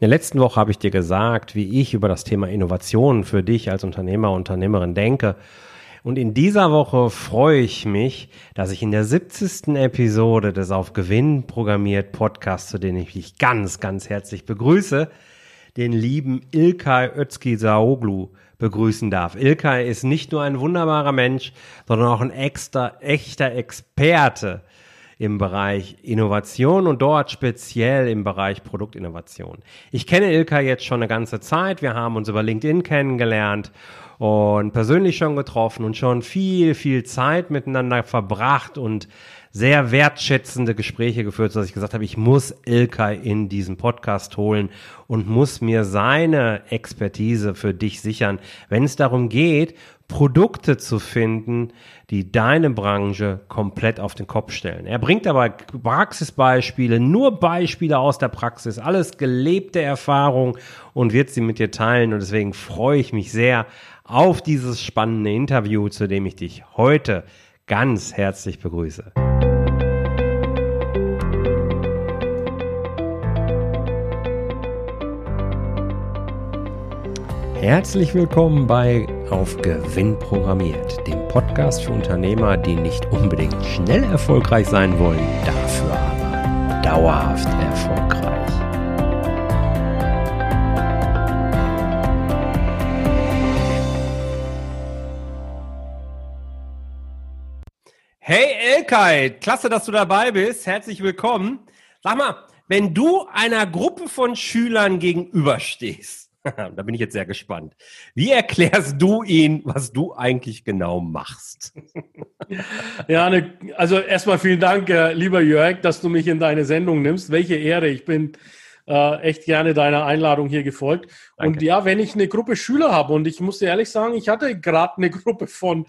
In der letzten Woche habe ich dir gesagt, wie ich über das Thema Innovation für dich als Unternehmer, Unternehmerin denke. Und in dieser Woche freue ich mich, dass ich in der 70. Episode des Auf Gewinn programmiert Podcasts, zu dem ich dich ganz, ganz herzlich begrüße, den lieben Ilkay Özki Saoglu begrüßen darf. Ilkay ist nicht nur ein wunderbarer Mensch, sondern auch ein extra, echter Experte im Bereich Innovation und dort speziell im Bereich Produktinnovation. Ich kenne Ilka jetzt schon eine ganze Zeit. Wir haben uns über LinkedIn kennengelernt und persönlich schon getroffen und schon viel, viel Zeit miteinander verbracht und sehr wertschätzende Gespräche geführt, dass ich gesagt habe, ich muss Ilkay in diesen Podcast holen und muss mir seine Expertise für dich sichern, wenn es darum geht, Produkte zu finden, die deine Branche komplett auf den Kopf stellen. Er bringt aber Praxisbeispiele, nur Beispiele aus der Praxis, alles gelebte Erfahrung und wird sie mit dir teilen. Und deswegen freue ich mich sehr auf dieses spannende Interview, zu dem ich dich heute ganz herzlich begrüße. Herzlich willkommen bei Auf Gewinn programmiert, dem Podcast für Unternehmer, die nicht unbedingt schnell erfolgreich sein wollen, dafür aber dauerhaft erfolgreich. Hey Elkai, klasse, dass du dabei bist. Herzlich willkommen. Sag mal, wenn du einer Gruppe von Schülern gegenüberstehst, da bin ich jetzt sehr gespannt. Wie erklärst du ihnen, was du eigentlich genau machst? ja, ne, also erstmal vielen Dank, äh, lieber Jörg, dass du mich in deine Sendung nimmst. Welche Ehre. Ich bin äh, echt gerne deiner Einladung hier gefolgt. Danke. Und ja, wenn ich eine Gruppe Schüler habe, und ich muss dir ehrlich sagen, ich hatte gerade eine Gruppe von.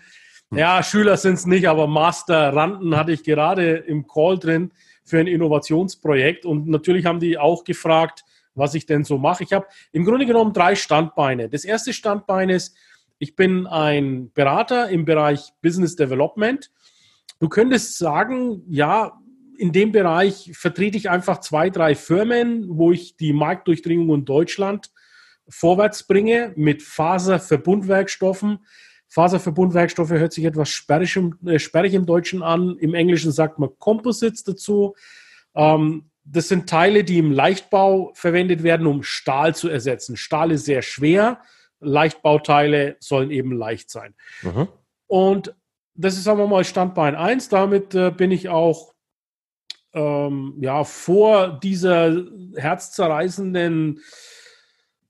Ja, Schüler sind es nicht, aber Masteranden hatte ich gerade im Call drin für ein Innovationsprojekt. Und natürlich haben die auch gefragt, was ich denn so mache. Ich habe im Grunde genommen drei Standbeine. Das erste Standbein ist, ich bin ein Berater im Bereich Business Development. Du könntest sagen, ja, in dem Bereich vertrete ich einfach zwei, drei Firmen, wo ich die Marktdurchdringung in Deutschland vorwärts bringe mit Faserverbundwerkstoffen. Faserverbundwerkstoffe hört sich etwas sperrig im, äh, sperrig im Deutschen an. Im Englischen sagt man Composites dazu. Ähm, das sind Teile, die im Leichtbau verwendet werden, um Stahl zu ersetzen. Stahl ist sehr schwer, Leichtbauteile sollen eben leicht sein. Mhm. Und das ist, sagen wir mal, Standbein 1. Damit äh, bin ich auch ähm, ja, vor dieser herzzerreißenden,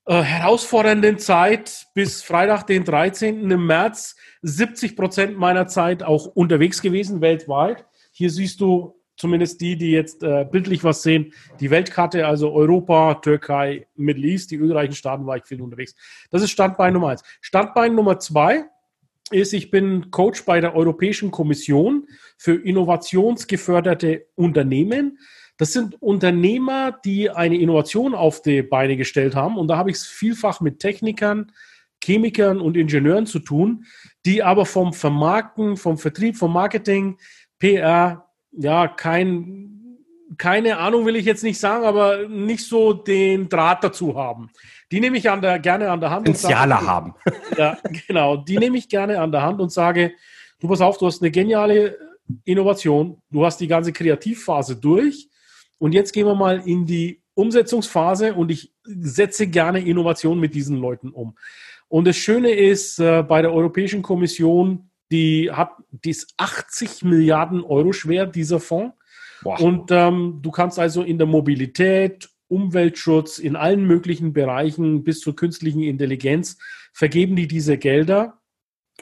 äh, herausfordernden Zeit bis Freitag, den 13. im März, 70 Prozent meiner Zeit auch unterwegs gewesen, weltweit. Hier siehst du zumindest die, die jetzt äh, bildlich was sehen, die Weltkarte, also Europa, Türkei, Middle East, die ölreichen Staaten war ich viel unterwegs. Das ist Standbein Nummer eins. Standbein Nummer zwei ist, ich bin Coach bei der Europäischen Kommission für innovationsgeförderte Unternehmen. Das sind Unternehmer, die eine Innovation auf die Beine gestellt haben. Und da habe ich es vielfach mit Technikern, Chemikern und Ingenieuren zu tun, die aber vom Vermarkten, vom Vertrieb, vom Marketing, PR, ja, kein, keine Ahnung will ich jetzt nicht sagen, aber nicht so den Draht dazu haben. Die nehme ich an der, gerne an der Hand. Potenziale sage, haben. Ja, genau. Die nehme ich gerne an der Hand und sage, du pass auf, du hast eine geniale Innovation, du hast die ganze Kreativphase durch und jetzt gehen wir mal in die Umsetzungsphase und ich setze gerne Innovation mit diesen Leuten um. Und das Schöne ist, äh, bei der Europäischen Kommission die hat, die ist 80 Milliarden Euro schwer, dieser Fonds. Wow. Und ähm, du kannst also in der Mobilität, Umweltschutz, in allen möglichen Bereichen bis zur künstlichen Intelligenz vergeben die diese Gelder.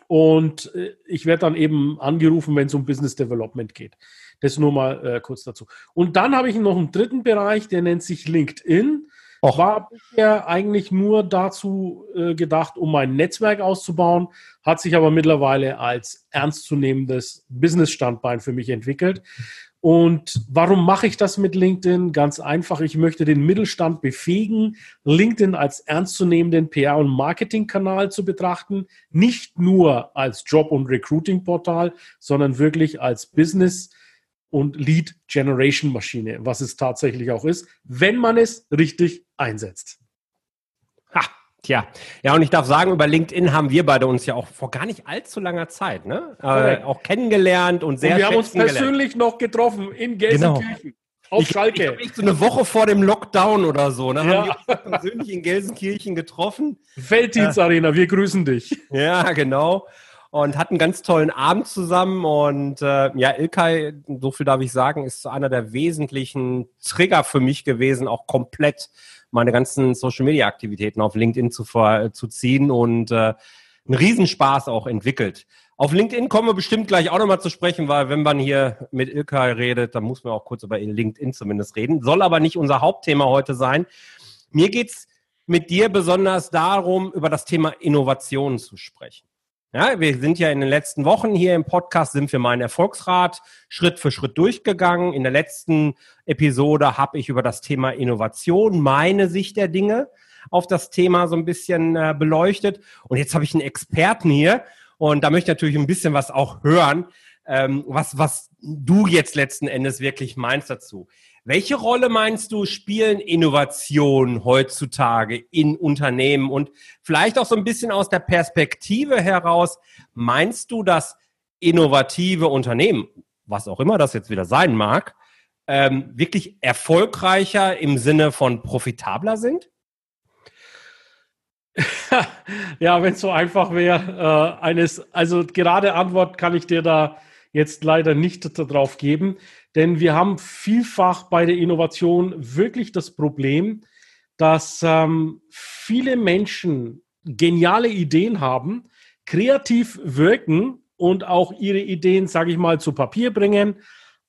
Und äh, ich werde dann eben angerufen, wenn es um Business Development geht. Das nur mal äh, kurz dazu. Und dann habe ich noch einen dritten Bereich, der nennt sich LinkedIn. Och. War bisher eigentlich nur dazu äh, gedacht, um mein Netzwerk auszubauen, hat sich aber mittlerweile als ernstzunehmendes Business-Standbein für mich entwickelt. Und warum mache ich das mit LinkedIn? Ganz einfach, ich möchte den Mittelstand befähigen, LinkedIn als ernstzunehmenden PR- und Marketingkanal zu betrachten, nicht nur als Job- und Recruiting-Portal, sondern wirklich als Business- und Lead Generation Maschine, was es tatsächlich auch ist, wenn man es richtig einsetzt. Ha, tja. Ja, und ich darf sagen, über LinkedIn haben wir beide uns ja auch vor gar nicht allzu langer Zeit, ne? Äh, auch kennengelernt und sehr und Wir haben uns persönlich gelernt. noch getroffen in Gelsenkirchen. Genau. Auf ich, Schalke. Ich, ich so eine Woche vor dem Lockdown oder so. Ne, ja. haben wir uns persönlich in Gelsenkirchen getroffen. Felddienstarena, wir grüßen dich. Ja, genau und hatten einen ganz tollen Abend zusammen. Und äh, ja, Ilkay, so viel darf ich sagen, ist einer der wesentlichen Trigger für mich gewesen, auch komplett meine ganzen Social-Media-Aktivitäten auf LinkedIn zu, zu ziehen und äh, einen Riesenspaß auch entwickelt. Auf LinkedIn kommen wir bestimmt gleich auch nochmal zu sprechen, weil wenn man hier mit Ilkay redet, dann muss man auch kurz über LinkedIn zumindest reden. Soll aber nicht unser Hauptthema heute sein. Mir geht's mit dir besonders darum, über das Thema Innovation zu sprechen. Ja, wir sind ja in den letzten Wochen hier im Podcast, sind wir meinen Erfolgsrat Schritt für Schritt durchgegangen. In der letzten Episode habe ich über das Thema Innovation, meine Sicht der Dinge auf das Thema so ein bisschen äh, beleuchtet. Und jetzt habe ich einen Experten hier und da möchte ich natürlich ein bisschen was auch hören, ähm, was, was du jetzt letzten Endes wirklich meinst dazu. Welche Rolle meinst du, spielen Innovationen heutzutage in Unternehmen und vielleicht auch so ein bisschen aus der Perspektive heraus, meinst du, dass innovative Unternehmen, was auch immer das jetzt wieder sein mag, ähm, wirklich erfolgreicher im Sinne von profitabler sind? ja, wenn es so einfach wäre, äh, eines, also gerade Antwort kann ich dir da jetzt leider nicht darauf geben. Denn wir haben vielfach bei der Innovation wirklich das Problem, dass ähm, viele Menschen geniale Ideen haben, kreativ wirken und auch ihre Ideen, sage ich mal, zu Papier bringen,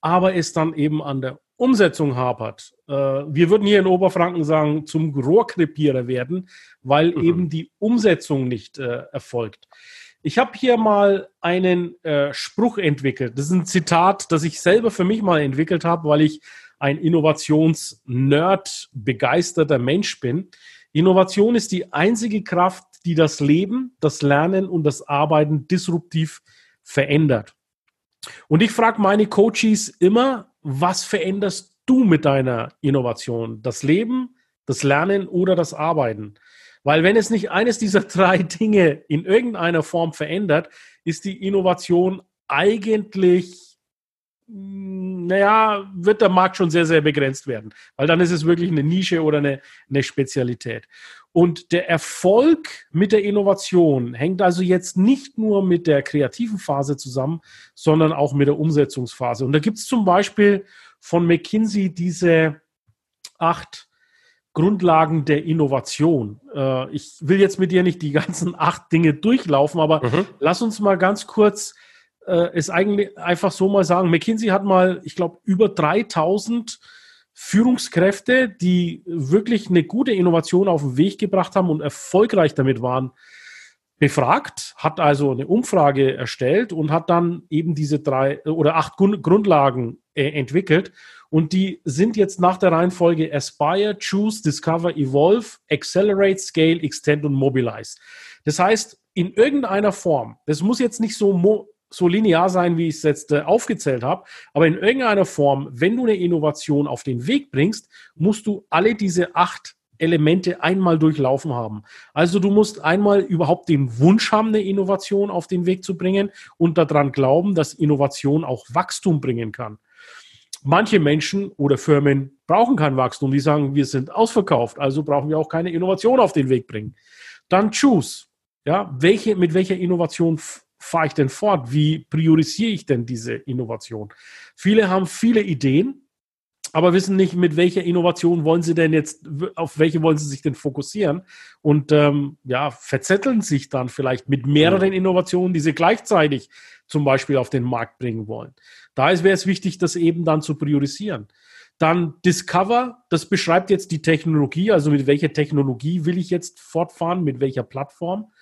aber es dann eben an der Umsetzung hapert. Äh, wir würden hier in Oberfranken sagen, zum Rohrkrepierer werden, weil mhm. eben die Umsetzung nicht äh, erfolgt. Ich habe hier mal einen äh, Spruch entwickelt. Das ist ein Zitat, das ich selber für mich mal entwickelt habe, weil ich ein Innovationsnerd, begeisterter Mensch bin. Innovation ist die einzige Kraft, die das Leben, das Lernen und das Arbeiten disruptiv verändert. Und ich frage meine Coaches immer, was veränderst du mit deiner Innovation? Das Leben, das Lernen oder das Arbeiten? Weil wenn es nicht eines dieser drei Dinge in irgendeiner Form verändert, ist die Innovation eigentlich, hm, naja, wird der Markt schon sehr, sehr begrenzt werden. Weil dann ist es wirklich eine Nische oder eine, eine Spezialität. Und der Erfolg mit der Innovation hängt also jetzt nicht nur mit der kreativen Phase zusammen, sondern auch mit der Umsetzungsphase. Und da gibt es zum Beispiel von McKinsey diese acht Grundlagen der Innovation. Äh, ich will jetzt mit dir nicht die ganzen acht Dinge durchlaufen, aber mhm. lass uns mal ganz kurz äh, es eigentlich einfach so mal sagen. McKinsey hat mal, ich glaube, über 3000 Führungskräfte, die wirklich eine gute Innovation auf den Weg gebracht haben und erfolgreich damit waren, befragt, hat also eine Umfrage erstellt und hat dann eben diese drei oder acht Grundlagen äh, entwickelt. Und die sind jetzt nach der Reihenfolge Aspire, Choose, Discover, Evolve, Accelerate, Scale, Extend und Mobilize. Das heißt, in irgendeiner Form, das muss jetzt nicht so, so linear sein, wie ich es jetzt äh, aufgezählt habe, aber in irgendeiner Form, wenn du eine Innovation auf den Weg bringst, musst du alle diese acht Elemente einmal durchlaufen haben. Also du musst einmal überhaupt den Wunsch haben, eine Innovation auf den Weg zu bringen und daran glauben, dass Innovation auch Wachstum bringen kann. Manche Menschen oder Firmen brauchen kein Wachstum. Die sagen, wir sind ausverkauft, also brauchen wir auch keine Innovation auf den Weg bringen. Dann choose. Ja, welche, mit welcher Innovation fahre ich denn fort? Wie priorisiere ich denn diese Innovation? Viele haben viele Ideen, aber wissen nicht, mit welcher Innovation wollen sie denn jetzt, auf welche wollen sie sich denn fokussieren und ähm, ja, verzetteln sich dann vielleicht mit mehreren Innovationen, die sie gleichzeitig zum Beispiel auf den Markt bringen wollen. Da wäre es wichtig, das eben dann zu priorisieren. Dann Discover, das beschreibt jetzt die Technologie, also mit welcher Technologie will ich jetzt fortfahren, mit welcher Plattform.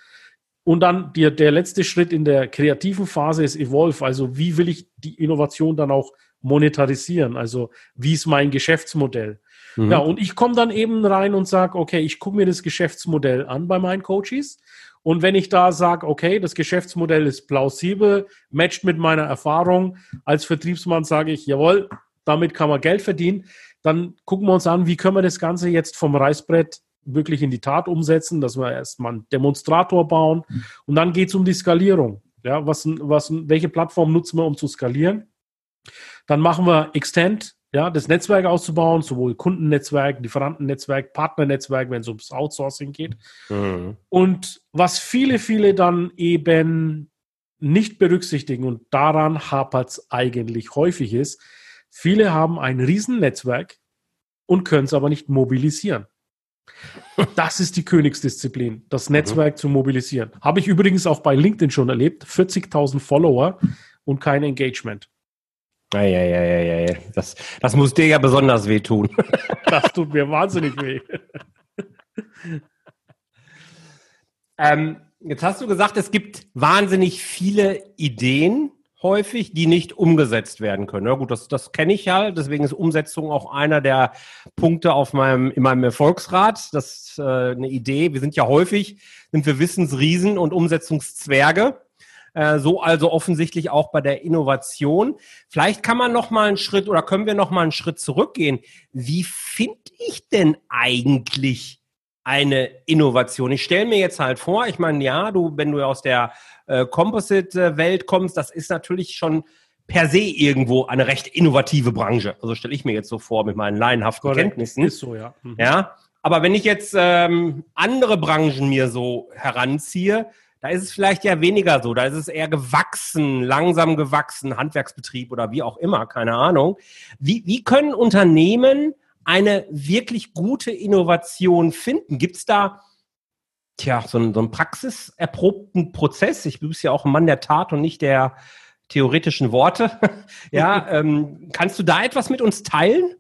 Und dann die, der letzte Schritt in der kreativen Phase ist Evolve, also wie will ich die Innovation dann auch monetarisieren? Also wie ist mein Geschäftsmodell? Mhm. Ja, und ich komme dann eben rein und sage, okay, ich gucke mir das Geschäftsmodell an bei meinen Coaches Und wenn ich da sage, okay, das Geschäftsmodell ist plausibel, matcht mit meiner Erfahrung, als Vertriebsmann sage ich, jawohl, damit kann man Geld verdienen, dann gucken wir uns an, wie können wir das Ganze jetzt vom Reißbrett wirklich in die Tat umsetzen, dass wir erstmal einen Demonstrator bauen und dann geht es um die Skalierung. Ja, was, was, welche Plattform nutzen wir, um zu skalieren? Dann machen wir Extend, ja, das Netzwerk auszubauen, sowohl Kundennetzwerk, Lieferantennetzwerk, Partnernetzwerk, wenn es ums Outsourcing geht. Mhm. Und was viele, viele dann eben nicht berücksichtigen und daran hapert es eigentlich häufig ist, viele haben ein Riesennetzwerk und können es aber nicht mobilisieren. Das ist die Königsdisziplin, das mhm. Netzwerk mhm. zu mobilisieren. Habe ich übrigens auch bei LinkedIn schon erlebt. 40.000 Follower und kein Engagement. Eieieiei. Das, das muss dir ja besonders wehtun. Das tut mir wahnsinnig weh. Ähm, jetzt hast du gesagt, es gibt wahnsinnig viele Ideen häufig, die nicht umgesetzt werden können. Ja, gut, das, das kenne ich ja, deswegen ist Umsetzung auch einer der Punkte auf meinem, in meinem Erfolgsrat. Das ist äh, eine Idee. Wir sind ja häufig, sind wir Wissensriesen und Umsetzungszwerge. Äh, so also offensichtlich auch bei der Innovation. Vielleicht kann man noch mal einen Schritt oder können wir noch mal einen Schritt zurückgehen. Wie finde ich denn eigentlich eine Innovation? Ich stelle mir jetzt halt vor, ich meine, ja, du, wenn du aus der äh, Composite-Welt kommst, das ist natürlich schon per se irgendwo eine recht innovative Branche. Also stelle ich mir jetzt so vor mit meinen laienhaften Correct. Kenntnissen. Ist so, ja. Mhm. Ja. Aber wenn ich jetzt ähm, andere Branchen mir so heranziehe, da ist es vielleicht ja weniger so. Da ist es eher gewachsen, langsam gewachsen, Handwerksbetrieb oder wie auch immer, keine Ahnung. Wie, wie können Unternehmen eine wirklich gute Innovation finden? Gibt es da tja, so einen, so einen praxiserprobten Prozess? Ich bin ja auch ein Mann der Tat und nicht der theoretischen Worte. ja, ähm, kannst du da etwas mit uns teilen?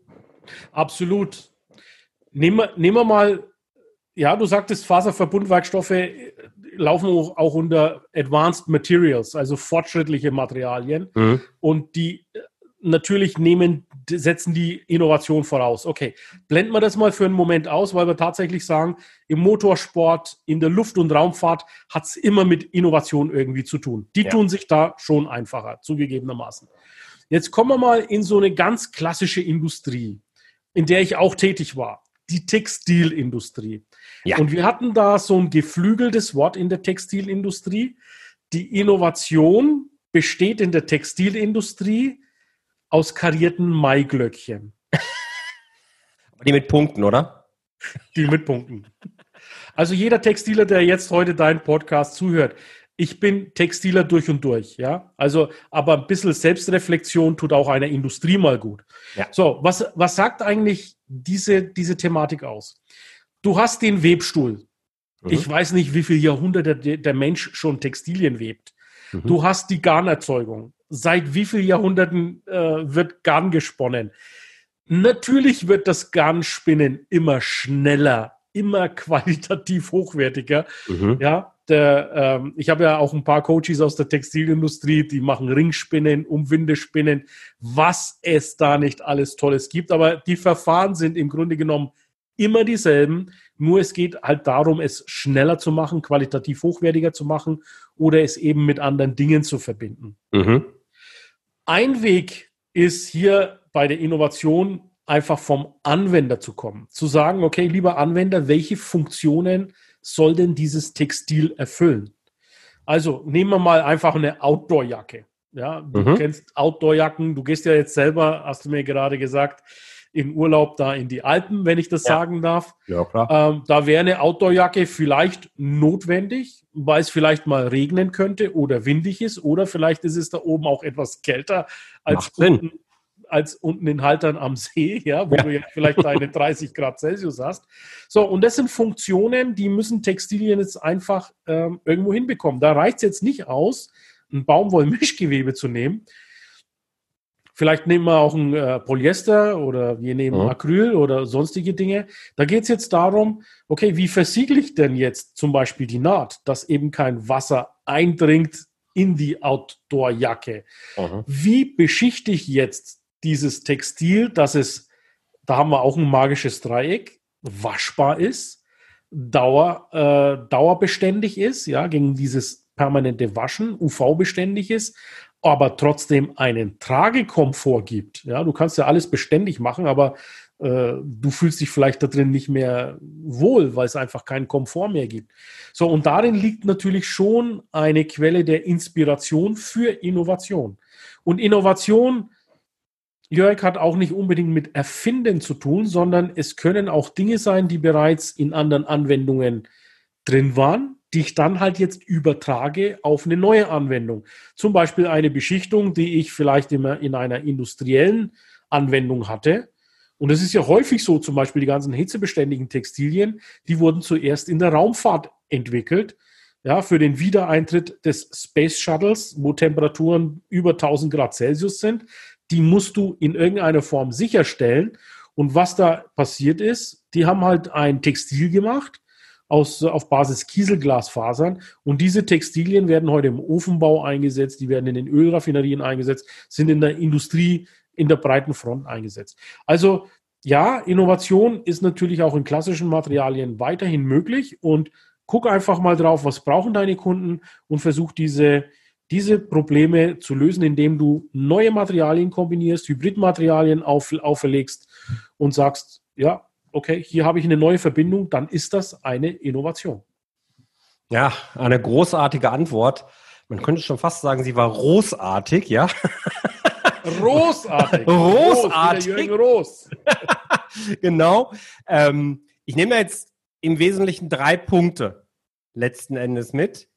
Absolut. Nehmen wir, nehmen wir mal, ja, du sagtest Faserverbundwerkstoffe laufen auch unter Advanced Materials, also fortschrittliche Materialien. Mhm. Und die äh, natürlich nehmen, setzen die Innovation voraus. Okay, blenden wir das mal für einen Moment aus, weil wir tatsächlich sagen, im Motorsport, in der Luft- und Raumfahrt hat es immer mit Innovation irgendwie zu tun. Die ja. tun sich da schon einfacher, zugegebenermaßen. Jetzt kommen wir mal in so eine ganz klassische Industrie, in der ich auch tätig war die Textilindustrie. Ja. Und wir hatten da so ein geflügeltes Wort in der Textilindustrie. Die Innovation besteht in der Textilindustrie aus karierten Maiglöckchen. Die mit Punkten, oder? Die mit Punkten. Also jeder Textiler, der jetzt heute deinen Podcast zuhört, ich bin Textiler durch und durch, ja. Also, aber ein bisschen Selbstreflexion tut auch einer Industrie mal gut. Ja. So, was, was sagt eigentlich diese, diese Thematik aus? Du hast den Webstuhl. Mhm. Ich weiß nicht, wie viele Jahrhunderte der, Mensch schon Textilien webt. Mhm. Du hast die Garnerzeugung. Seit wie vielen Jahrhunderten äh, wird Garn gesponnen? Natürlich wird das Garnspinnen immer schneller, immer qualitativ hochwertiger. Mhm. Ja, der, ähm, ich habe ja auch ein paar Coaches aus der Textilindustrie, die machen Ringspinnen, Umwindespinnen, was es da nicht alles Tolles gibt. Aber die Verfahren sind im Grunde genommen immer dieselben. Nur es geht halt darum, es schneller zu machen, qualitativ hochwertiger zu machen oder es eben mit anderen Dingen zu verbinden. Mhm. Ein Weg ist hier bei der Innovation einfach vom Anwender zu kommen. Zu sagen, okay, lieber Anwender, welche Funktionen soll denn dieses Textil erfüllen? Also nehmen wir mal einfach eine Outdoor-Jacke. Ja, du mhm. kennst Outdoor-Jacken, du gehst ja jetzt selber, hast du mir gerade gesagt, in Urlaub da in die Alpen, wenn ich das ja. sagen darf. Ja, klar. Ähm, da wäre eine Outdoor-Jacke vielleicht notwendig, weil es vielleicht mal regnen könnte oder windig ist oder vielleicht ist es da oben auch etwas kälter als unten, als unten in Haltern am See, ja, wo ja. du ja vielleicht deine 30 Grad Celsius hast. So, und das sind Funktionen, die müssen Textilien jetzt einfach ähm, irgendwo hinbekommen. Da reicht es jetzt nicht aus, ein Baumwollmischgewebe zu nehmen. Vielleicht nehmen wir auch ein äh, Polyester oder wir nehmen mhm. Acryl oder sonstige Dinge. Da geht es jetzt darum, okay, wie versiegle ich denn jetzt zum Beispiel die Naht, dass eben kein Wasser eindringt in die Outdoor-Jacke? Mhm. Wie beschichte ich jetzt dieses Textil, dass es, da haben wir auch ein magisches Dreieck, waschbar ist, Dauer, äh, dauerbeständig ist, ja, gegen dieses permanente Waschen, UV-beständig ist, aber trotzdem einen Tragekomfort gibt. Ja, du kannst ja alles beständig machen, aber äh, du fühlst dich vielleicht da drin nicht mehr wohl, weil es einfach keinen Komfort mehr gibt. So, und darin liegt natürlich schon eine Quelle der Inspiration für Innovation. Und Innovation, Jörg, hat auch nicht unbedingt mit Erfinden zu tun, sondern es können auch Dinge sein, die bereits in anderen Anwendungen drin waren, die ich dann halt jetzt übertrage auf eine neue Anwendung. Zum Beispiel eine Beschichtung, die ich vielleicht immer in einer industriellen Anwendung hatte und es ist ja häufig so, zum Beispiel die ganzen hitzebeständigen Textilien, die wurden zuerst in der Raumfahrt entwickelt, ja, für den Wiedereintritt des Space Shuttles, wo Temperaturen über 1000 Grad Celsius sind. Die musst du in irgendeiner Form sicherstellen. Und was da passiert ist, die haben halt ein Textil gemacht, aus, auf Basis Kieselglasfasern. Und diese Textilien werden heute im Ofenbau eingesetzt, die werden in den Ölraffinerien eingesetzt, sind in der Industrie in der breiten Front eingesetzt. Also ja, Innovation ist natürlich auch in klassischen Materialien weiterhin möglich und guck einfach mal drauf, was brauchen deine Kunden und versuch diese, diese Probleme zu lösen, indem du neue Materialien kombinierst, Hybridmaterialien auf, auferlegst und sagst, ja, okay, hier habe ich eine neue Verbindung, dann ist das eine Innovation. Ja, eine großartige Antwort. Man könnte schon fast sagen, sie war großartig, ja. Großartig. Großartig. Groß. genau. Ähm, ich nehme jetzt im Wesentlichen drei Punkte letzten Endes mit.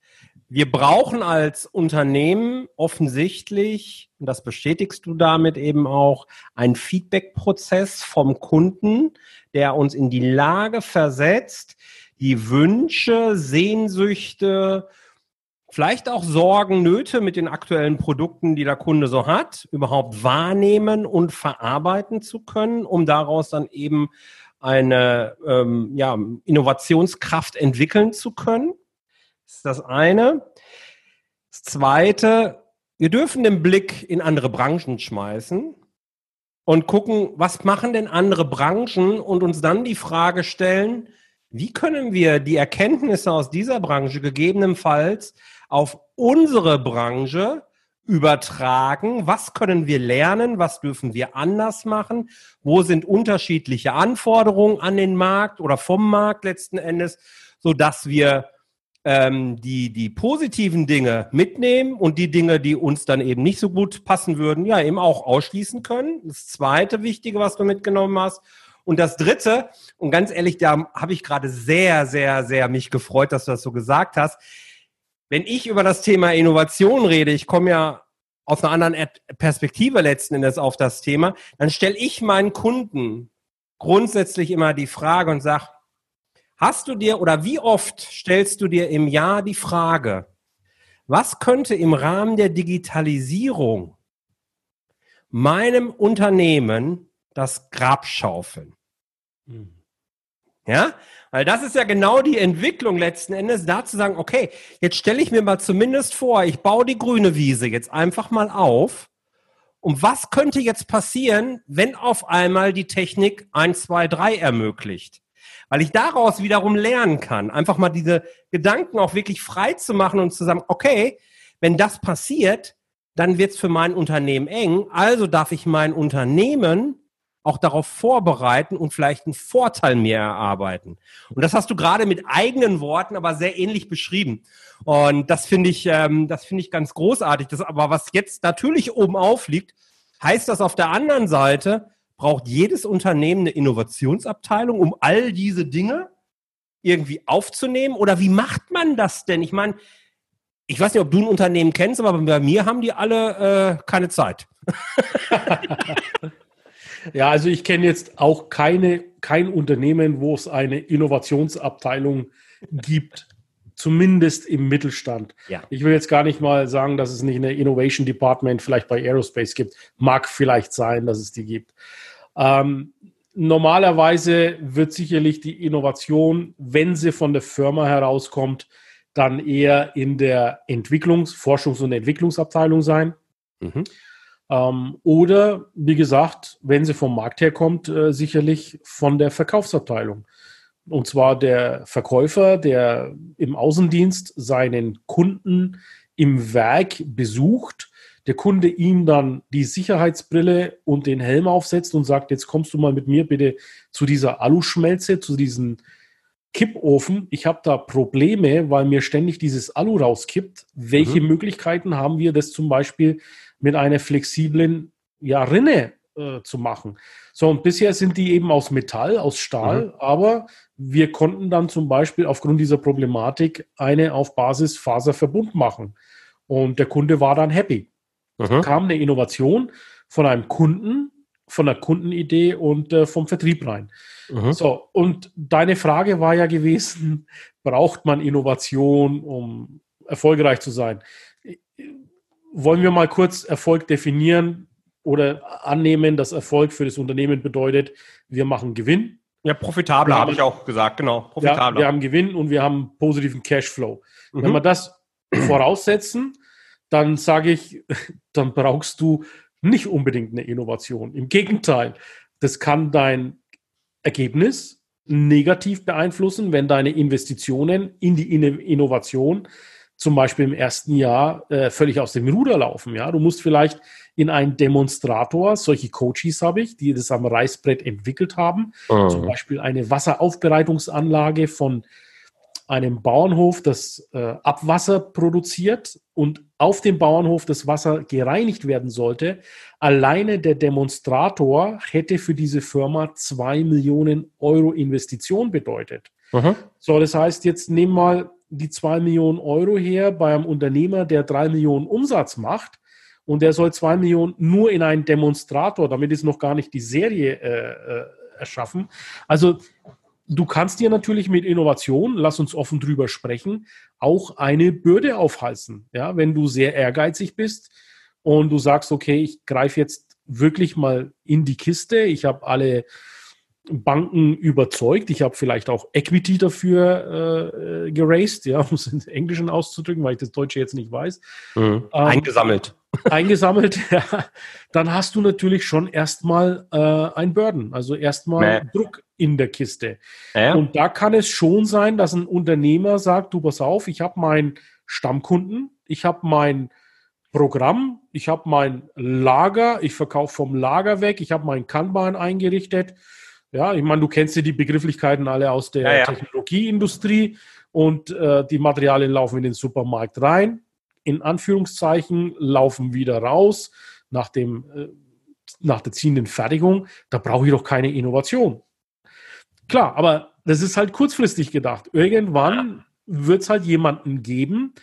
Wir brauchen als Unternehmen offensichtlich, und das bestätigst du damit eben auch, einen Feedback-Prozess vom Kunden, der uns in die Lage versetzt, die Wünsche, Sehnsüchte, vielleicht auch Sorgen, Nöte mit den aktuellen Produkten, die der Kunde so hat, überhaupt wahrnehmen und verarbeiten zu können, um daraus dann eben eine ähm, ja, Innovationskraft entwickeln zu können. Das ist das eine. Das zweite, wir dürfen den Blick in andere Branchen schmeißen und gucken, was machen denn andere Branchen und uns dann die Frage stellen, wie können wir die Erkenntnisse aus dieser Branche gegebenenfalls auf unsere Branche übertragen? Was können wir lernen? Was dürfen wir anders machen? Wo sind unterschiedliche Anforderungen an den Markt oder vom Markt letzten Endes, so dass wir ähm, die, die positiven Dinge mitnehmen und die Dinge, die uns dann eben nicht so gut passen würden, ja eben auch ausschließen können. Das zweite Wichtige, was du mitgenommen hast. Und das dritte, und ganz ehrlich, da habe ich gerade sehr, sehr, sehr mich gefreut, dass du das so gesagt hast wenn ich über das Thema Innovation rede, ich komme ja aus einer anderen Perspektive letzten Endes auf das Thema, dann stelle ich meinen Kunden grundsätzlich immer die Frage und sage, hast du dir oder wie oft stellst du dir im Jahr die Frage, was könnte im Rahmen der Digitalisierung meinem Unternehmen das Grab schaufeln? Hm. Ja, weil das ist ja genau die Entwicklung letzten Endes, da zu sagen, okay, jetzt stelle ich mir mal zumindest vor, ich baue die grüne Wiese jetzt einfach mal auf. Und was könnte jetzt passieren, wenn auf einmal die Technik 1, 2, 3 ermöglicht? Weil ich daraus wiederum lernen kann, einfach mal diese Gedanken auch wirklich frei zu machen und zu sagen, okay, wenn das passiert, dann wird es für mein Unternehmen eng. Also darf ich mein Unternehmen auch darauf vorbereiten und vielleicht einen Vorteil mehr erarbeiten. Und das hast du gerade mit eigenen Worten, aber sehr ähnlich beschrieben. Und das finde ich, ähm, das finde ich ganz großartig. Das aber was jetzt natürlich oben aufliegt, heißt das auf der anderen Seite, braucht jedes Unternehmen eine Innovationsabteilung, um all diese Dinge irgendwie aufzunehmen? Oder wie macht man das denn? Ich meine, ich weiß nicht, ob du ein Unternehmen kennst, aber bei mir haben die alle äh, keine Zeit. Ja, also ich kenne jetzt auch keine, kein Unternehmen, wo es eine Innovationsabteilung gibt, zumindest im Mittelstand. Ja. Ich will jetzt gar nicht mal sagen, dass es nicht eine Innovation Department vielleicht bei Aerospace gibt. Mag vielleicht sein, dass es die gibt. Ähm, normalerweise wird sicherlich die Innovation, wenn sie von der Firma herauskommt, dann eher in der Entwicklungs-, Forschungs- und Entwicklungsabteilung sein. Mhm. Ähm, oder, wie gesagt, wenn sie vom Markt herkommt, äh, sicherlich von der Verkaufsabteilung. und zwar der Verkäufer, der im Außendienst seinen Kunden im Werk besucht, der Kunde ihm dann die Sicherheitsbrille und den Helm aufsetzt und sagt, jetzt kommst du mal mit mir bitte zu dieser Aluschmelze, zu diesem Kippofen. Ich habe da Probleme, weil mir ständig dieses Alu rauskippt. Welche mhm. Möglichkeiten haben wir, das zum Beispiel mit einer flexiblen ja, Rinne äh, zu machen? So, und bisher sind die eben aus Metall, aus Stahl, mhm. aber wir konnten dann zum Beispiel aufgrund dieser Problematik eine auf Basis Faserverbund machen. Und der Kunde war dann happy. Mhm. Kam eine Innovation von einem Kunden, von der Kundenidee und äh, vom Vertrieb rein. Mhm. So, und deine Frage war ja gewesen, braucht man Innovation, um erfolgreich zu sein? Wollen wir mal kurz Erfolg definieren oder annehmen, dass Erfolg für das Unternehmen bedeutet, wir machen Gewinn? Ja, profitabler habe ich auch gesagt, genau. Profitabler. Ja, wir haben Gewinn und wir haben positiven Cashflow. Mhm. Wenn wir das voraussetzen, dann sage ich, dann brauchst du nicht unbedingt eine Innovation. Im Gegenteil, das kann dein Ergebnis negativ beeinflussen, wenn deine Investitionen in die Innovation zum Beispiel im ersten Jahr äh, völlig aus dem Ruder laufen. Ja, du musst vielleicht in einen Demonstrator, solche Coaches habe ich, die das am Reißbrett entwickelt haben, mhm. zum Beispiel eine Wasseraufbereitungsanlage von einem Bauernhof, das äh, Abwasser produziert und auf dem Bauernhof das Wasser gereinigt werden sollte. Alleine der Demonstrator hätte für diese Firma zwei Millionen Euro Investition bedeutet. Mhm. So, das heißt, jetzt nehmen mal die zwei Millionen Euro her bei einem Unternehmer, der drei Millionen Umsatz macht und der soll zwei Millionen nur in einen Demonstrator, damit ist noch gar nicht die Serie äh, äh, erschaffen. Also du kannst dir natürlich mit Innovation, lass uns offen drüber sprechen, auch eine Bürde aufhalsen. Ja, wenn du sehr ehrgeizig bist und du sagst, okay, ich greife jetzt wirklich mal in die Kiste, ich habe alle Banken überzeugt. Ich habe vielleicht auch Equity dafür äh, geraced, ja, um es in Englischen auszudrücken, weil ich das Deutsche jetzt nicht weiß. Mhm. Ähm, eingesammelt. Eingesammelt, ja. Dann hast du natürlich schon erstmal äh, ein Burden, also erstmal nee. Druck in der Kiste. Ja. Und da kann es schon sein, dass ein Unternehmer sagt, du pass auf, ich habe meinen Stammkunden, ich habe mein Programm, ich habe mein Lager, ich verkaufe vom Lager weg, ich habe mein Kanban eingerichtet ja, ich meine, du kennst ja die Begrifflichkeiten alle aus der ja, ja. Technologieindustrie und äh, die Materialien laufen in den Supermarkt rein, in Anführungszeichen, laufen wieder raus nach, dem, äh, nach der ziehenden Fertigung. Da brauche ich doch keine Innovation. Klar, aber das ist halt kurzfristig gedacht. Irgendwann wird es halt jemanden geben,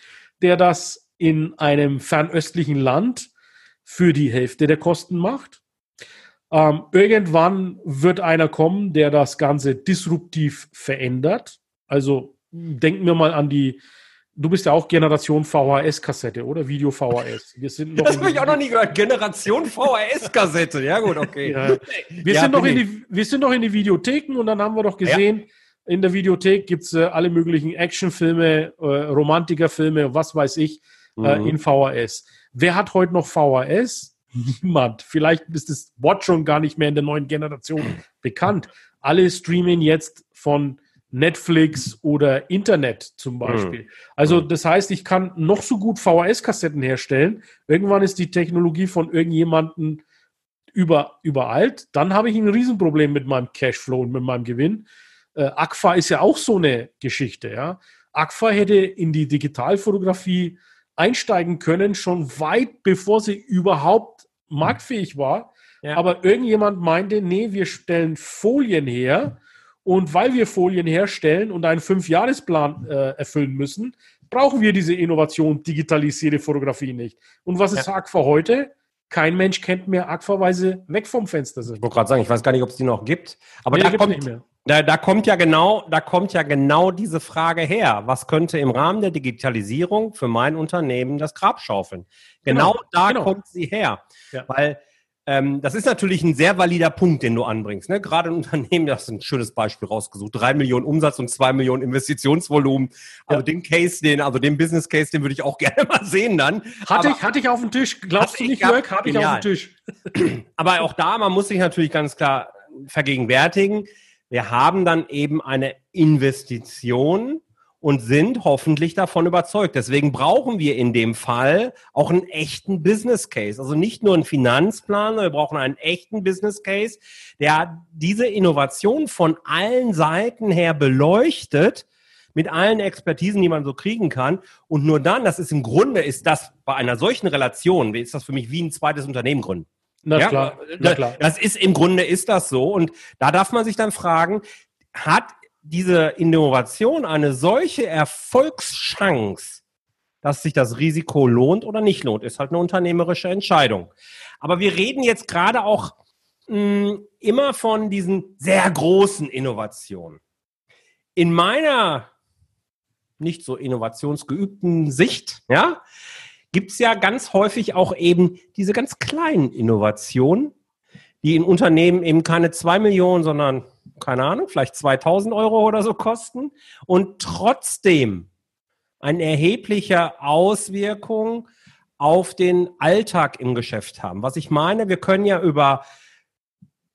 der das in einem fernöstlichen Land für die Hälfte der Kosten macht ähm, irgendwann wird einer kommen, der das Ganze disruptiv verändert. Also denken wir mal an die, du bist ja auch Generation VHS-Kassette, oder? Video VHS. Wir sind noch das habe ich auch noch nie gehört. Generation VHS-Kassette. Ja, gut, okay. Ja. Wir, ja, sind noch in die, wir sind noch in die Videotheken und dann haben wir doch gesehen, ja. in der Videothek gibt es äh, alle möglichen Actionfilme, äh, Romantikerfilme, was weiß ich, äh, mhm. in VHS. Wer hat heute noch VHS? niemand. Vielleicht ist das Wort schon gar nicht mehr in der neuen Generation bekannt. Alle streamen jetzt von Netflix oder Internet zum Beispiel. Mhm. Also das heißt, ich kann noch so gut VHS-Kassetten herstellen. Irgendwann ist die Technologie von irgendjemandem über, übereilt. Dann habe ich ein Riesenproblem mit meinem Cashflow und mit meinem Gewinn. Äh, Agfa ist ja auch so eine Geschichte. Ja? Agfa hätte in die Digitalfotografie einsteigen können, schon weit bevor sie überhaupt marktfähig war. Ja. Aber irgendjemand meinte, nee, wir stellen Folien her. Und weil wir Folien herstellen und einen Fünfjahresplan äh, erfüllen müssen, brauchen wir diese Innovation, digitalisierte Fotografie nicht. Und was ist ja. Agfa heute? Kein Mensch kennt mehr Agfa, weil sie weg vom Fenster sind. Ich wollte gerade sagen, ich weiß gar nicht, ob es die noch gibt. Aber nee, da kommt, da, da kommt ja genau, da kommt ja genau diese Frage her. Was könnte im Rahmen der Digitalisierung für mein Unternehmen das Grab schaufeln? Genau, genau da genau. kommt sie her. Ja. Weil ähm, das ist natürlich ein sehr valider Punkt, den du anbringst. Ne? Gerade ein Unternehmen, das ist ein schönes Beispiel rausgesucht. Drei Millionen Umsatz und zwei Millionen Investitionsvolumen. Also ja. den Case, den, also den Business Case, den würde ich auch gerne mal sehen dann. Hatte, ich, hatte ich auf dem Tisch. Glaubst du nicht, Jörg? Hatte ich auf dem Tisch. Aber auch da, man muss sich natürlich ganz klar vergegenwärtigen, Wir haben dann eben eine Investition und sind hoffentlich davon überzeugt. Deswegen brauchen wir in dem Fall auch einen echten Business Case. Also nicht nur einen Finanzplan, wir brauchen einen echten Business Case, der diese Innovation von allen Seiten her beleuchtet, mit allen Expertisen, die man so kriegen kann. Und nur dann, das ist im Grunde, ist das bei einer solchen Relation, ist das für mich wie ein zweites Unternehmen gründen. Na ja? klar, na klar. Das ist im Grunde ist das so. Und da darf man sich dann fragen, hat diese Innovation eine solche Erfolgschance, dass sich das Risiko lohnt oder nicht lohnt, ist halt eine unternehmerische Entscheidung. Aber wir reden jetzt gerade auch mh, hm, immer von diesen sehr großen Innovationen. In meiner nicht so innovationsgeübten Sicht, ja, gibt es ja ganz häufig auch eben diese ganz kleinen Innovationen, die in Unternehmen eben keine zwei Millionen, sondern keine Ahnung, vielleicht 2000 Euro oder so kosten und trotzdem eine erhebliche Auswirkung auf den Alltag im Geschäft haben. Was ich meine, wir können ja über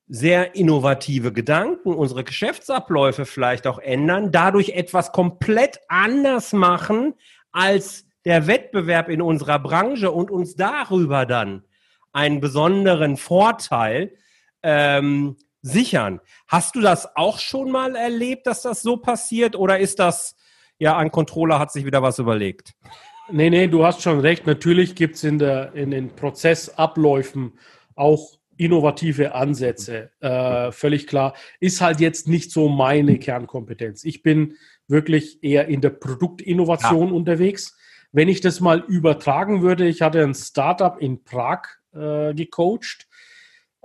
sehr innovative Gedanken unsere Geschäftsabläufe vielleicht auch ändern, dadurch etwas komplett anders machen als der Wettbewerb in unserer Branche und uns darüber dann einen besonderen Vorteil ähm, sichern. Hast du das auch schon mal erlebt, dass das so passiert oder ist das, ja, ein Controller hat sich wieder was überlegt? Nee, nee, du hast schon recht. Natürlich gibt es in, in den Prozessabläufen auch innovative Ansätze. Äh, völlig klar. Ist halt jetzt nicht so meine Kernkompetenz. Ich bin wirklich eher in der Produktinnovation ja. unterwegs. Wenn ich das mal übertragen würde, ich hatte ein Startup in Prag äh, gecoacht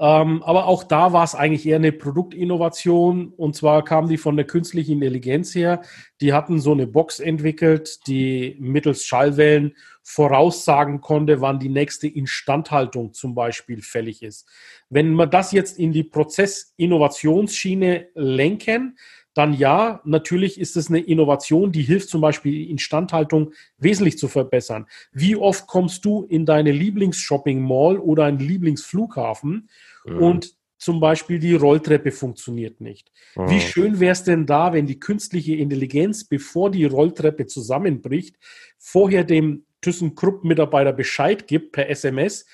ähm, aber auch da war es eigentlich eher eine Produktinnovation. Und zwar kam die von der künstlichen Intelligenz her. Die hatten so eine Box entwickelt, die mittels Schallwellen voraussagen konnte, wann die nächste Instandhaltung zum Beispiel fällig ist. Wenn wir das jetzt in die Prozessinnovationsschiene lenken, dann ja, natürlich ist es eine Innovation, die hilft zum Beispiel die Instandhaltung wesentlich zu verbessern. Wie oft kommst du in deine Lieblings-Shopping-Mall oder einen Lieblingsflughafen mhm. und zum Beispiel die Rolltreppe funktioniert nicht. Mhm. Wie schön wäre es denn da, wenn die künstliche Intelligenz, bevor die Rolltreppe zusammenbricht, vorher dem ThyssenKrupp-Mitarbeiter Bescheid gibt per SMS,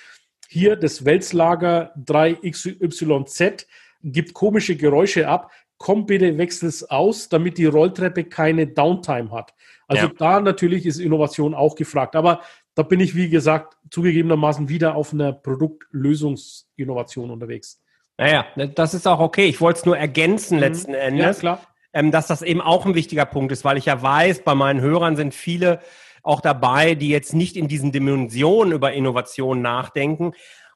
hier das Weltslager 3XYZ gibt komische Geräusche ab, komm bitte, wechsel es aus, damit die Rolltreppe keine Downtime hat. Also ja. da natürlich ist Innovation auch gefragt. Aber da bin ich, wie gesagt, zugegebenermaßen wieder auf einer Produktlösungsinnovation unterwegs. Naja, das ist auch okay. Ich wollte es nur ergänzen mhm. letzten Endes. Ja. Ähm, dass das eben auch ein wichtiger Punkt ist, weil ich ja weiß, bei meinen Hörern sind viele auch dabei, die jetzt nicht in diesen Dimensionen über Innovation nachdenken.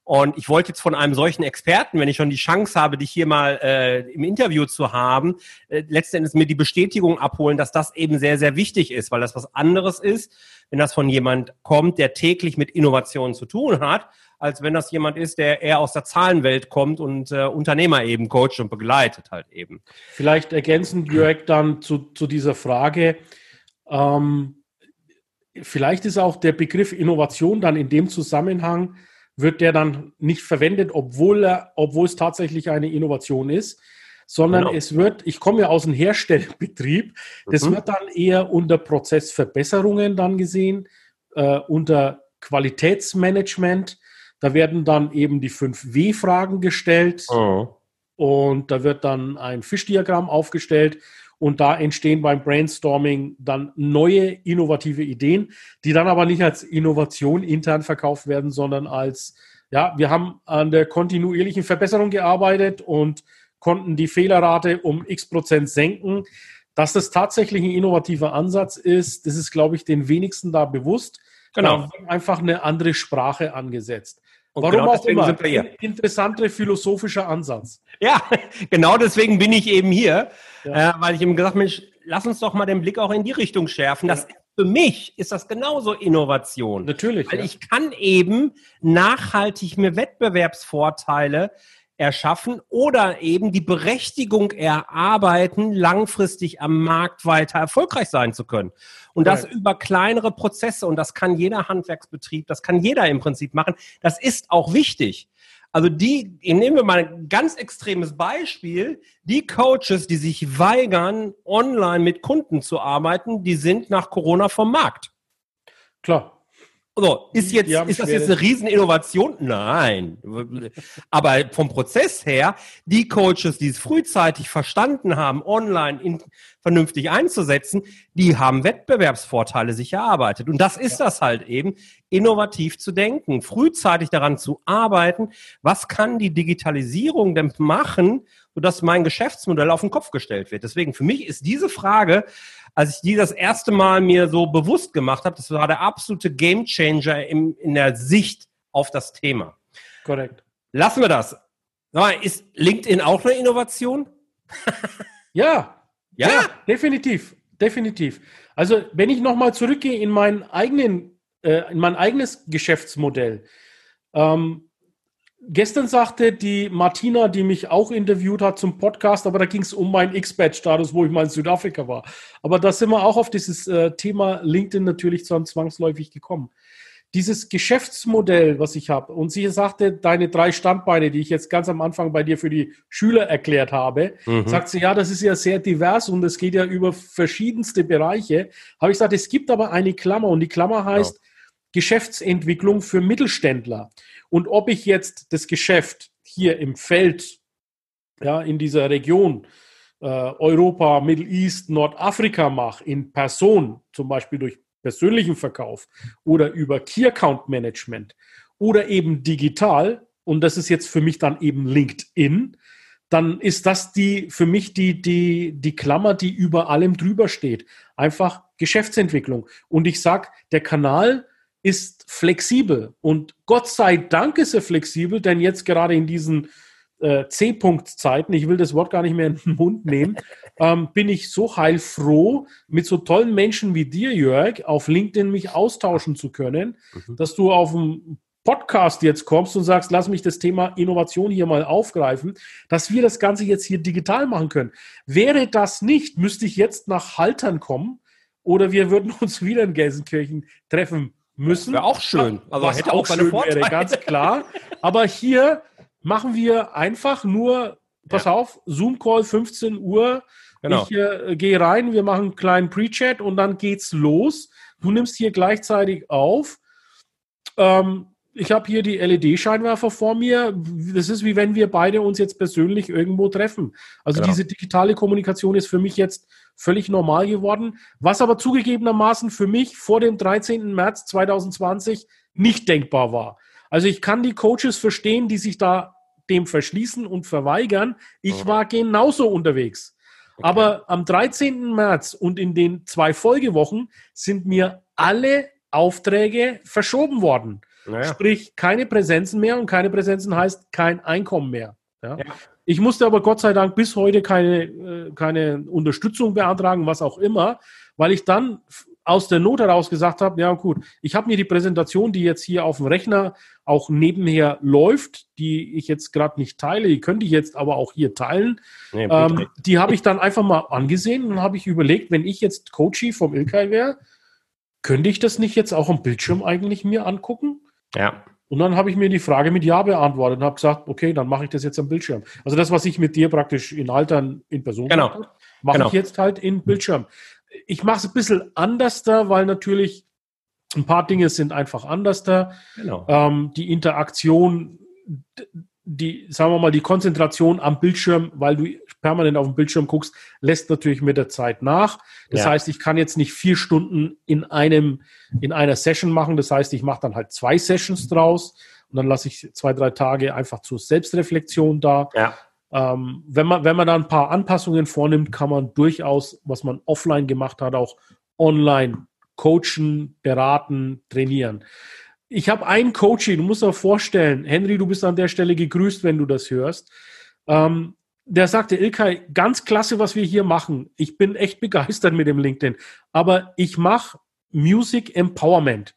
Und ich wollte jetzt von einem solchen Experten, wenn ich schon die Chance habe, dich hier mal äh, im Interview zu haben, äh, letzten Endes mir die Bestätigung abholen, dass das eben sehr, sehr wichtig ist, weil das was anderes ist, wenn das von jemand kommt, der täglich mit Innovationen zu tun hat, als wenn das jemand ist, der eher aus der Zahlenwelt kommt und äh, Unternehmer eben coacht und begleitet halt eben. Vielleicht ergänzend, Jörg, dann zu, zu dieser Frage. Ähm, vielleicht ist auch der Begriff Innovation dann in dem Zusammenhang wird der dann nicht verwendet, obwohl, er, obwohl es tatsächlich eine Innovation ist, sondern genau. es wird, ich komme ja aus dem Herstellbetrieb, das mhm. wird dann eher unter Prozessverbesserungen dann gesehen, äh, unter Qualitätsmanagement. Da werden dann eben die 5W-Fragen gestellt oh. und da wird dann ein Fischdiagramm aufgestellt und da entstehen beim Brainstorming dann neue innovative Ideen, die dann aber nicht als Innovation intern verkauft werden, sondern als, ja, wir haben an der kontinuierlichen Verbesserung gearbeitet und konnten die Fehlerrate um x Prozent senken. Dass das tatsächlich ein innovativer Ansatz ist, das ist, glaube ich, den wenigsten da bewusst. Genau. Da einfach eine andere Sprache angesetzt. Und Warum genau auch immer. Sind wir hier. Interessanter philosophischer Ansatz. Ja, genau deswegen bin ich eben hier, ja. äh, weil ich eben gesagt habe, Mensch, lass uns doch mal den Blick auch in die Richtung schärfen. Das für mich ist das genauso Innovation. Natürlich. Weil ja. ich kann eben nachhaltig mir Wettbewerbsvorteile erschaffen oder eben die Berechtigung erarbeiten, langfristig am Markt weiter erfolgreich sein zu können. Und das right. über kleinere Prozesse und das kann jeder Handwerksbetrieb, das kann jeder im Prinzip machen. Das ist auch wichtig. Also die, nehmen wir mal ein ganz extremes Beispiel, die Coaches, die sich weigern, online mit Kunden zu arbeiten, die sind nach Corona vom Markt. Klar. So, ist jetzt, ist das jetzt eine Rieseninnovation? Nein. Aber vom Prozess her, die Coaches, die es frühzeitig verstanden haben, online in, vernünftig einzusetzen, die haben Wettbewerbsvorteile sich erarbeitet. Und das ist ja. das halt eben, innovativ zu denken, frühzeitig daran zu arbeiten, was kann die Digitalisierung denn machen, sodass mein Geschäftsmodell auf den Kopf gestellt wird. Deswegen für mich ist diese Frage als ich die das erste Mal mir so bewusst gemacht habe, das war der absolute Gamechanger im, in der Sicht auf das Thema. Korrekt. Lassen wir das. Ist LinkedIn auch eine Innovation? ja, ja, ja, definitiv, definitiv. Also wenn ich nochmal zurückgehe in meinen eigenen, äh, in mein eigenes Geschäftsmodell. Ähm, Gestern sagte die Martina, die mich auch interviewt hat zum Podcast, aber da ging es um meinen X-Bad-Status, wo ich mal in Südafrika war. Aber da sind wir auch auf dieses äh, Thema LinkedIn natürlich zwangsläufig gekommen. Dieses Geschäftsmodell, was ich habe, und sie sagte, deine drei Standbeine, die ich jetzt ganz am Anfang bei dir für die Schüler erklärt habe, mhm. sagt sie, ja, das ist ja sehr divers und es geht ja über verschiedenste Bereiche. Habe ich gesagt, es gibt aber eine Klammer und die Klammer heißt ja. Geschäftsentwicklung für Mittelständler. Und ob ich jetzt das Geschäft hier im Feld, ja, in dieser Region, äh, Europa, Middle East, Nordafrika mache, in Person, zum Beispiel durch persönlichen Verkauf oder über Key Account Management oder eben digital, und das ist jetzt für mich dann eben LinkedIn, dann ist das die für mich die, die, die Klammer, die über allem drüber steht. Einfach Geschäftsentwicklung. Und ich sage, der Kanal ist flexibel. Und Gott sei Dank ist er flexibel, denn jetzt gerade in diesen äh, C-Punkt-Zeiten, ich will das Wort gar nicht mehr in den Mund nehmen, ähm, bin ich so heilfroh, mit so tollen Menschen wie dir, Jörg, auf LinkedIn mich austauschen zu können, mhm. dass du auf dem Podcast jetzt kommst und sagst, lass mich das Thema Innovation hier mal aufgreifen, dass wir das Ganze jetzt hier digital machen können. Wäre das nicht, müsste ich jetzt nach Haltern kommen oder wir würden uns wieder in Gelsenkirchen treffen müssen. Wäre auch schön. Also was hätte auch, auch schön wäre, ganz klar. Aber hier machen wir einfach nur, pass ja. auf, Zoom-Call 15 Uhr. Genau. Ich äh, gehe rein, wir machen einen kleinen Pre-Chat und dann geht's los. Du nimmst hier gleichzeitig auf. Ähm, ich habe hier die LED-Scheinwerfer vor mir. Das ist wie wenn wir beide uns jetzt persönlich irgendwo treffen. Also genau. diese digitale Kommunikation ist für mich jetzt völlig normal geworden, was aber zugegebenermaßen für mich vor dem 13. März 2020 nicht denkbar war. Also ich kann die Coaches verstehen, die sich da dem verschließen und verweigern. Ich mhm. war genauso unterwegs. Okay. Aber am 13. März und in den zwei Folgewochen sind mir alle Aufträge verschoben worden. Naja. Sprich, keine Präsenzen mehr und keine Präsenzen heißt kein Einkommen mehr. Ja? ja. Ich musste aber Gott sei Dank bis heute keine, äh, keine Unterstützung beantragen, was auch immer, weil ich dann aus der Not heraus gesagt habe, ja gut, ich habe mir die Präsentation, die jetzt hier auf dem Rechner auch nebenher läuft, die ich jetzt gerade nicht teile, die könnte ich jetzt aber auch hier teilen, nee, ähm, die habe ich dann einfach mal angesehen und habe ich überlegt, wenn ich jetzt Coachie vom Ilkay wäre, könnte ich das nicht jetzt auch am Bildschirm eigentlich mir angucken? Ja. Und dann habe ich mir die Frage mit Ja beantwortet und habe gesagt, okay, dann mache ich das jetzt am Bildschirm. Also das, was ich mit dir praktisch in Altern in Person genau. mache, mache genau. ich jetzt halt in Bildschirm. Ich mache es ein bisschen anders da, weil natürlich ein paar Dinge sind einfach anders da. Genau. Ähm, die Interaktion, die, sagen wir mal, die Konzentration am Bildschirm, weil du permanent auf den Bildschirm guckst, lässt natürlich mit der Zeit nach. Das ja. heißt, ich kann jetzt nicht vier Stunden in einem, in einer Session machen. Das heißt, ich mache dann halt zwei Sessions draus und dann lasse ich zwei, drei Tage einfach zur Selbstreflexion da. Ja. Ähm, wenn man, wenn man da ein paar Anpassungen vornimmt, kann man durchaus, was man offline gemacht hat, auch online coachen, beraten, trainieren. Ich habe einen Coaching, du musst dir vorstellen, Henry, du bist an der Stelle gegrüßt, wenn du das hörst. Ähm, der sagte, Ilkay, ganz klasse, was wir hier machen. Ich bin echt begeistert mit dem LinkedIn. Aber ich mache Music Empowerment.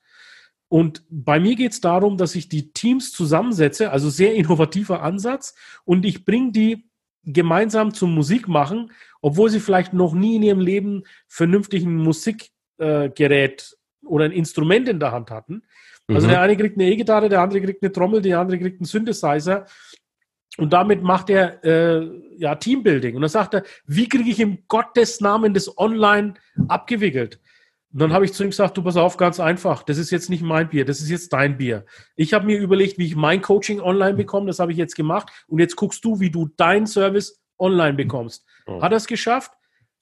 Und bei mir geht es darum, dass ich die Teams zusammensetze, also sehr innovativer Ansatz, und ich bringe die gemeinsam zum Musikmachen, obwohl sie vielleicht noch nie in ihrem Leben vernünftigen Musikgerät äh, oder ein Instrument in der Hand hatten. Also mhm. der eine kriegt eine E-Gitarre, der andere kriegt eine Trommel, der andere kriegt einen Synthesizer. Und damit macht er äh, ja Teambuilding. Und dann sagt er, wie kriege ich im Gottes Namen das online abgewickelt? Und dann habe ich zu ihm gesagt, du pass auf, ganz einfach, das ist jetzt nicht mein Bier, das ist jetzt dein Bier. Ich habe mir überlegt, wie ich mein Coaching online bekomme, das habe ich jetzt gemacht. Und jetzt guckst du, wie du deinen Service online bekommst. Mhm. Hat er es geschafft?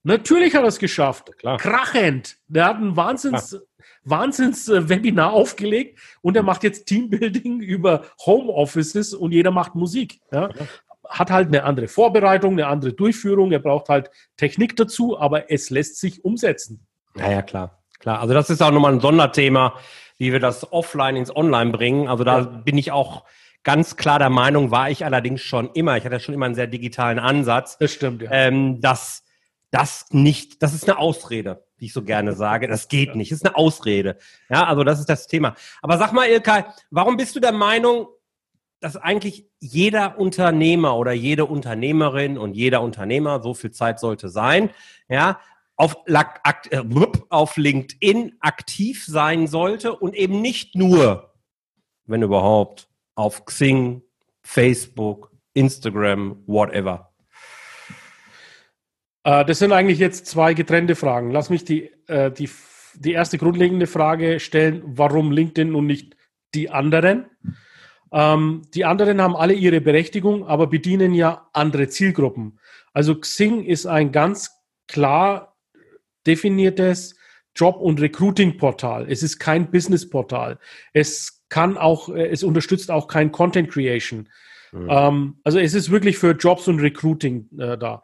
Natürlich hat er es geschafft. Klar. Krachend. Der hat ein Wahnsinns, Wahnsinns-Webinar aufgelegt und er macht jetzt Teambuilding über Homeoffices und jeder macht Musik. Ja? Hat halt eine andere Vorbereitung, eine andere Durchführung. Er braucht halt Technik dazu, aber es lässt sich umsetzen. Naja, klar. Klar, also das ist auch nochmal ein Sonderthema, wie wir das offline ins Online bringen. Also da ja. bin ich auch ganz klar der Meinung, war ich allerdings schon immer, ich hatte schon immer einen sehr digitalen Ansatz. Das stimmt, ja. Ähm, dass das nicht, das ist eine Ausrede, wie ich so gerne sage. Das geht nicht, das ist eine Ausrede. Ja, also das ist das Thema. Aber sag mal, Ilkay, warum bist du der Meinung, dass eigentlich jeder Unternehmer oder jede Unternehmerin und jeder Unternehmer, so viel Zeit sollte sein, ja, auf, äh, auf LinkedIn aktiv sein sollte und eben nicht nur, wenn überhaupt, auf Xing, Facebook, Instagram, whatever. Äh, das sind eigentlich jetzt zwei getrennte Fragen. Lass mich die, äh, die, die erste grundlegende Frage stellen, warum LinkedIn und nicht die anderen? Ähm, die anderen haben alle ihre Berechtigung, aber bedienen ja andere Zielgruppen. Also Xing ist ein ganz klar definiertes Job- und Recruiting-Portal. Es ist kein Business-Portal. Es kann auch, äh, es unterstützt auch kein Content Creation. Mhm. Ähm, also es ist wirklich für Jobs und Recruiting äh, da.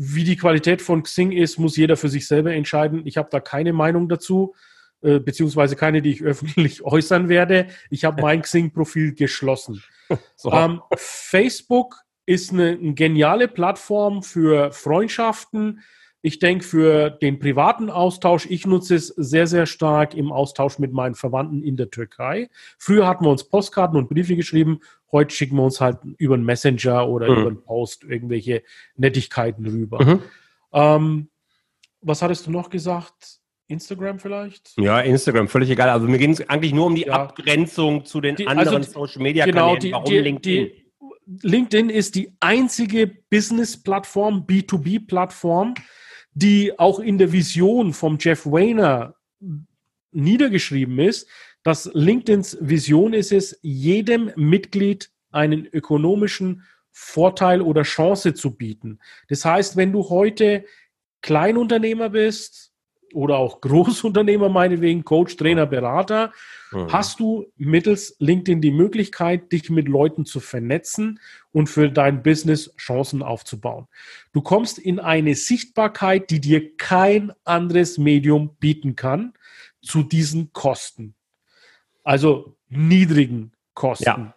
Wie die Qualität von Xing ist, muss jeder für sich selber entscheiden. Ich habe da keine Meinung dazu, äh, beziehungsweise keine, die ich öffentlich äußern werde. Ich habe mein Xing-Profil geschlossen. So. Ähm, Facebook ist eine, eine geniale Plattform für Freundschaften, ich denke, für den privaten Austausch, ich nutze es sehr, sehr stark im Austausch mit meinen Verwandten in der Türkei. Früher hatten wir uns Postkarten und Briefe geschrieben. Heute schicken wir uns halt über einen Messenger oder mhm. über einen Post irgendwelche Nettigkeiten rüber. Mhm. Ähm, was hattest du noch gesagt? Instagram vielleicht? Ja, Instagram, völlig egal. Also mir ging es eigentlich nur um die ja. Abgrenzung zu den die, anderen also Social Media genau, Kanälen. Warum die, LinkedIn? Die, LinkedIn ist die einzige Business-Plattform, B2B-Plattform, die auch in der Vision vom Jeff Wayner niedergeschrieben ist, dass LinkedIns Vision ist es, jedem Mitglied einen ökonomischen Vorteil oder Chance zu bieten. Das heißt, wenn du heute Kleinunternehmer bist, oder auch Großunternehmer meinetwegen, Coach, Trainer, Berater, mhm. hast du mittels LinkedIn die Möglichkeit, dich mit Leuten zu vernetzen und für dein Business Chancen aufzubauen. Du kommst in eine Sichtbarkeit, die dir kein anderes Medium bieten kann, zu diesen Kosten. Also niedrigen Kosten. Ja.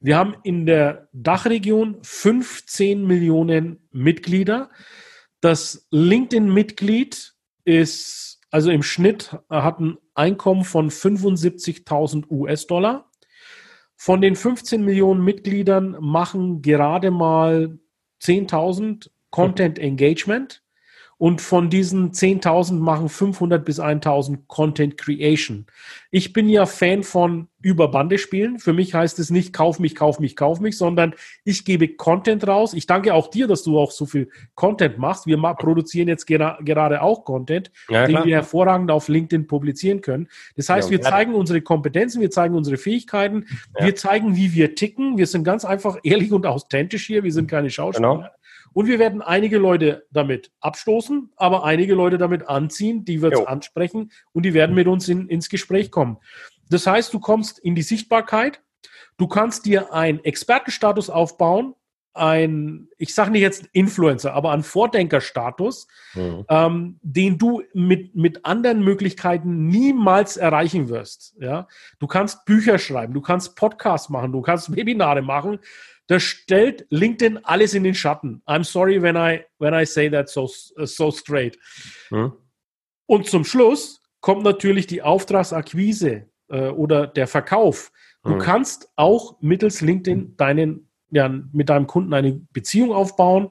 Wir haben in der Dachregion 15 Millionen Mitglieder. Das LinkedIn-Mitglied ist, also im Schnitt hat ein Einkommen von 75.000 US-Dollar. Von den 15 Millionen Mitgliedern machen gerade mal 10.000 Content Engagement. Und von diesen 10.000 machen 500 bis 1.000 Content Creation. Ich bin ja Fan von über Bande spielen. Für mich heißt es nicht kauf mich, kauf mich, kauf mich, sondern ich gebe Content raus. Ich danke auch dir, dass du auch so viel Content machst. Wir produzieren jetzt gera gerade auch Content, ja, den wir hervorragend auf LinkedIn publizieren können. Das heißt, ja, wir zeigen unsere Kompetenzen, wir zeigen unsere Fähigkeiten, ja. wir zeigen, wie wir ticken. Wir sind ganz einfach ehrlich und authentisch hier. Wir sind keine Schauspieler. Genau. Und wir werden einige Leute damit abstoßen, aber einige Leute damit anziehen, die wir ansprechen und die werden mit uns in, ins Gespräch kommen. Das heißt, du kommst in die Sichtbarkeit, du kannst dir einen Expertenstatus aufbauen, ein, ich sage nicht jetzt Influencer, aber einen Vordenkerstatus, mhm. ähm, den du mit, mit anderen Möglichkeiten niemals erreichen wirst. Ja? Du kannst Bücher schreiben, du kannst Podcasts machen, du kannst Webinare machen, das stellt LinkedIn alles in den Schatten. I'm sorry when I, when I say that so, so straight. Hm. Und zum Schluss kommt natürlich die Auftragsakquise äh, oder der Verkauf. Du hm. kannst auch mittels LinkedIn deinen, ja, mit deinem Kunden eine Beziehung aufbauen,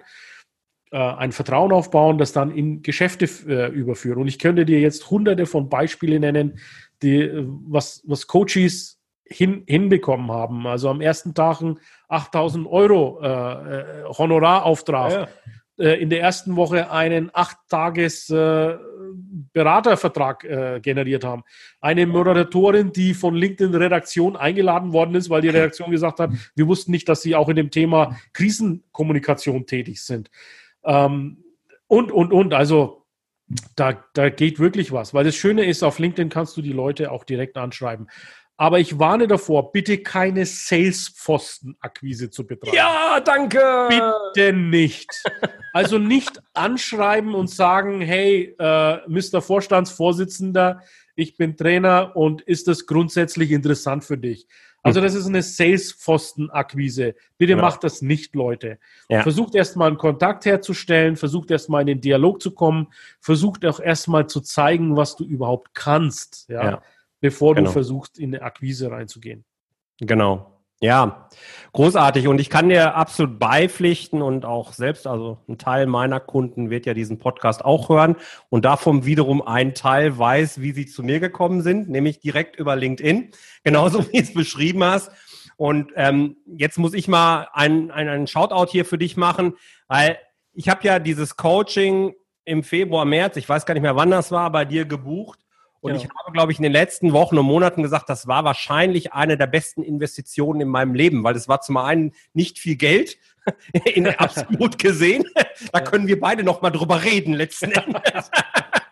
äh, ein Vertrauen aufbauen, das dann in Geschäfte äh, überführen. Und ich könnte dir jetzt hunderte von Beispielen nennen, die, was, was Coaches hin, hinbekommen haben. Also am ersten Tag ein 8000 Euro äh, äh, Honorarauftrag. Ja, ja. Äh, in der ersten Woche einen acht Tages äh, Beratervertrag äh, generiert haben. Eine Moderatorin, die von LinkedIn Redaktion eingeladen worden ist, weil die Redaktion gesagt hat, wir wussten nicht, dass sie auch in dem Thema Krisenkommunikation tätig sind. Ähm, und, und, und. Also da, da geht wirklich was. Weil das Schöne ist, auf LinkedIn kannst du die Leute auch direkt anschreiben. Aber ich warne davor, bitte keine Sales-Pfosten-Akquise zu betreiben. Ja, danke. Bitte nicht. Also nicht anschreiben und sagen, hey, äh, Mr. Vorstandsvorsitzender, ich bin Trainer und ist das grundsätzlich interessant für dich? Also hm. das ist eine Sales-Pfosten-Akquise. Bitte ja. macht das nicht, Leute. Ja. Versucht erstmal einen Kontakt herzustellen, versucht erstmal in den Dialog zu kommen, versucht auch erstmal zu zeigen, was du überhaupt kannst. Ja. ja bevor genau. du versuchst, in eine Akquise reinzugehen. Genau. Ja, großartig. Und ich kann dir absolut beipflichten und auch selbst, also ein Teil meiner Kunden wird ja diesen Podcast auch hören und davon wiederum ein Teil weiß, wie sie zu mir gekommen sind, nämlich direkt über LinkedIn, genauso wie es beschrieben hast. Und ähm, jetzt muss ich mal einen, einen, einen Shoutout hier für dich machen, weil ich habe ja dieses Coaching im Februar, März, ich weiß gar nicht mehr, wann das war, bei dir gebucht. Und genau. ich habe, glaube ich, in den letzten Wochen und Monaten gesagt, das war wahrscheinlich eine der besten Investitionen in meinem Leben, weil es war zum einen nicht viel Geld, in absolut gesehen. Da können wir beide noch mal drüber reden, letzten Endes.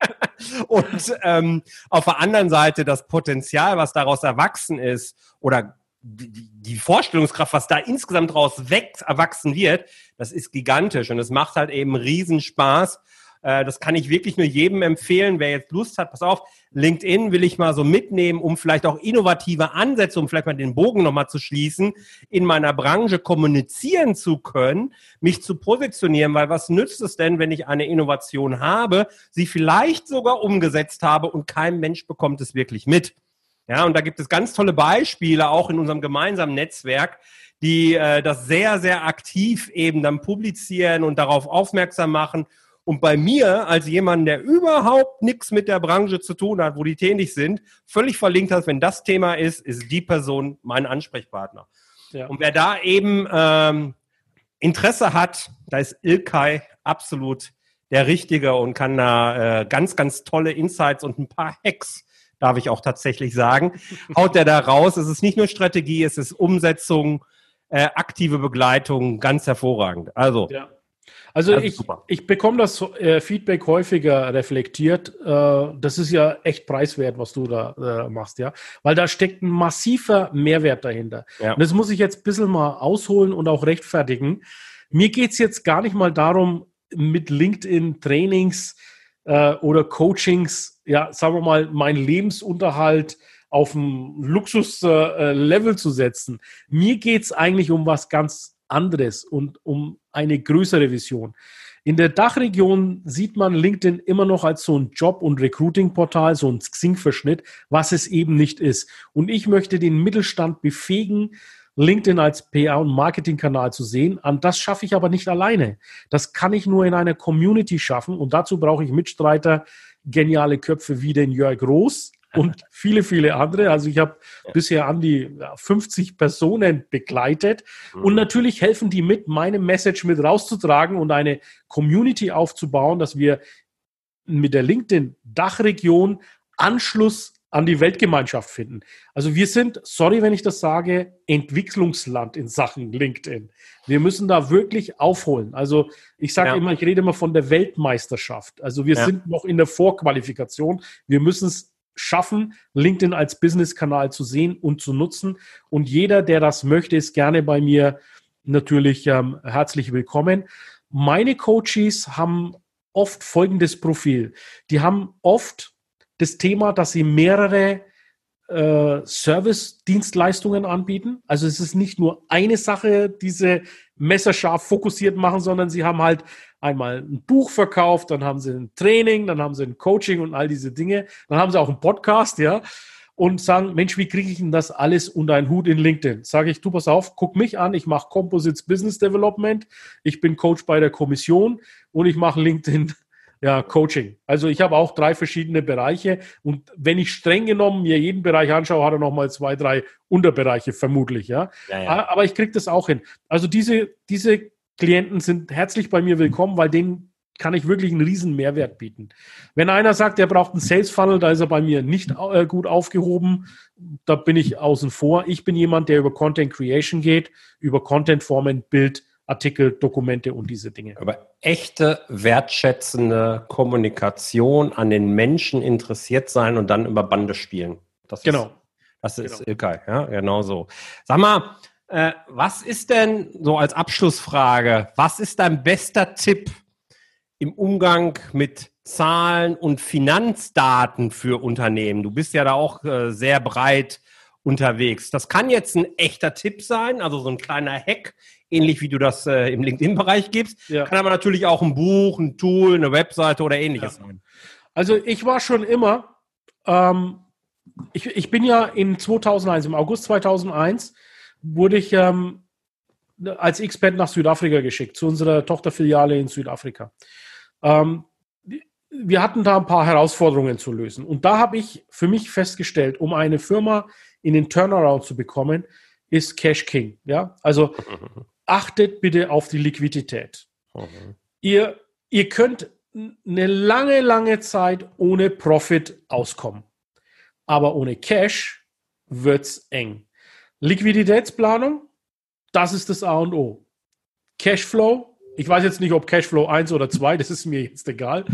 und ähm, auf der anderen Seite das Potenzial, was daraus erwachsen ist, oder die, Vorstellungskraft, was da insgesamt daraus wächst, erwachsen wird, das ist gigantisch und es macht halt eben Riesenspaß. Äh, das kann ich wirklich nur jedem empfehlen, wer jetzt Lust hat. Pass auf, LinkedIn will ich mal so mitnehmen, um vielleicht auch innovative Ansätze, um vielleicht mal den Bogen nochmal zu schließen, in meiner Branche kommunizieren zu können, mich zu positionieren, weil was nützt es denn, wenn ich eine Innovation habe, sie vielleicht sogar umgesetzt habe und kein Mensch bekommt es wirklich mit. Ja, und da gibt es ganz tolle Beispiele auch in unserem gemeinsamen Netzwerk, die äh, das sehr, sehr aktiv eben dann publizieren und darauf aufmerksam machen und bei mir, als jemand, der überhaupt nichts mit der Branche zu tun hat, wo die tätig sind, völlig verlinkt hat, wenn das Thema ist, ist die Person mein Ansprechpartner. Ja. Und wer da eben ähm, Interesse hat, da ist Ilkay absolut der Richtige und kann da äh, ganz, ganz tolle Insights und ein paar Hacks, darf ich auch tatsächlich sagen, haut der da raus. Es ist nicht nur Strategie, es ist Umsetzung, äh, aktive Begleitung, ganz hervorragend. Also ja. Also, ich, ich bekomme das äh, Feedback häufiger reflektiert. Äh, das ist ja echt preiswert, was du da äh, machst, ja. Weil da steckt ein massiver Mehrwert dahinter. Ja. Und das muss ich jetzt ein bisschen mal ausholen und auch rechtfertigen. Mir geht es jetzt gar nicht mal darum, mit LinkedIn-Trainings äh, oder Coachings, ja, sagen wir mal, meinen Lebensunterhalt auf ein Luxus-Level äh, zu setzen. Mir geht es eigentlich um was ganz anderes und um eine größere Vision. In der Dachregion sieht man LinkedIn immer noch als so ein Job- und Recruiting-Portal, so ein Xing-Verschnitt, was es eben nicht ist. Und ich möchte den Mittelstand befähigen, LinkedIn als PR- und Marketingkanal zu sehen. An das schaffe ich aber nicht alleine. Das kann ich nur in einer Community schaffen und dazu brauche ich Mitstreiter, geniale Köpfe wie den Jörg Roos, und viele, viele andere. Also ich habe ja. bisher an die 50 Personen begleitet. Mhm. Und natürlich helfen die mit, meine Message mit rauszutragen und eine Community aufzubauen, dass wir mit der LinkedIn-Dachregion Anschluss an die Weltgemeinschaft finden. Also wir sind, sorry, wenn ich das sage, Entwicklungsland in Sachen LinkedIn. Wir müssen da wirklich aufholen. Also ich sage ja. immer, ich rede immer von der Weltmeisterschaft. Also wir ja. sind noch in der Vorqualifikation. Wir müssen es schaffen, LinkedIn als Business-Kanal zu sehen und zu nutzen. Und jeder, der das möchte, ist gerne bei mir natürlich ähm, herzlich willkommen. Meine Coaches haben oft folgendes Profil. Die haben oft das Thema, dass sie mehrere äh, Service-Dienstleistungen anbieten. Also es ist nicht nur eine Sache, diese messerscharf fokussiert machen, sondern sie haben halt einmal ein Buch verkauft, dann haben sie ein Training, dann haben sie ein Coaching und all diese Dinge. Dann haben sie auch einen Podcast, ja, und sagen, Mensch, wie kriege ich denn das alles unter einen Hut in LinkedIn? Sage ich, du pass auf, guck mich an, ich mache Composites Business Development, ich bin Coach bei der Kommission und ich mache LinkedIn Ja, Coaching. Also ich habe auch drei verschiedene Bereiche und wenn ich streng genommen mir jeden Bereich anschaue, hat er nochmal zwei, drei Unterbereiche vermutlich, ja. ja, ja. Aber ich kriege das auch hin. Also diese, diese Klienten sind herzlich bei mir willkommen, weil denen kann ich wirklich einen riesen Mehrwert bieten. Wenn einer sagt, er braucht einen Sales Funnel, da ist er bei mir nicht äh, gut aufgehoben. Da bin ich außen vor. Ich bin jemand, der über Content Creation geht, über Content Formen, Bild, Artikel, Dokumente und diese Dinge. Aber echte, wertschätzende Kommunikation an den Menschen interessiert sein und dann über Bande spielen. Das genau. Ist, das ist genau. Ilkay, ja, genau so. Sag mal, äh, was ist denn so als Abschlussfrage, was ist dein bester Tipp im Umgang mit Zahlen und Finanzdaten für Unternehmen? Du bist ja da auch äh, sehr breit unterwegs. Das kann jetzt ein echter Tipp sein, also so ein kleiner Hack, ähnlich wie du das äh, im LinkedIn-Bereich gibst. Ja. Kann aber natürlich auch ein Buch, ein Tool, eine Webseite oder ähnliches ja. sein. Also ich war schon immer, ähm, ich, ich bin ja in 2001, im August 2001, wurde ich ähm, als Expert nach Südafrika geschickt, zu unserer Tochterfiliale in Südafrika. Ähm, wir hatten da ein paar Herausforderungen zu lösen. Und da habe ich für mich festgestellt, um eine Firma in den Turnaround zu bekommen, ist Cash King. Ja, also achtet bitte auf die Liquidität. Mhm. Ihr, ihr könnt eine lange, lange Zeit ohne Profit auskommen. Aber ohne Cash wird's eng. Liquiditätsplanung, das ist das A und O. Cashflow, ich weiß jetzt nicht, ob Cashflow 1 oder 2, das ist mir jetzt egal.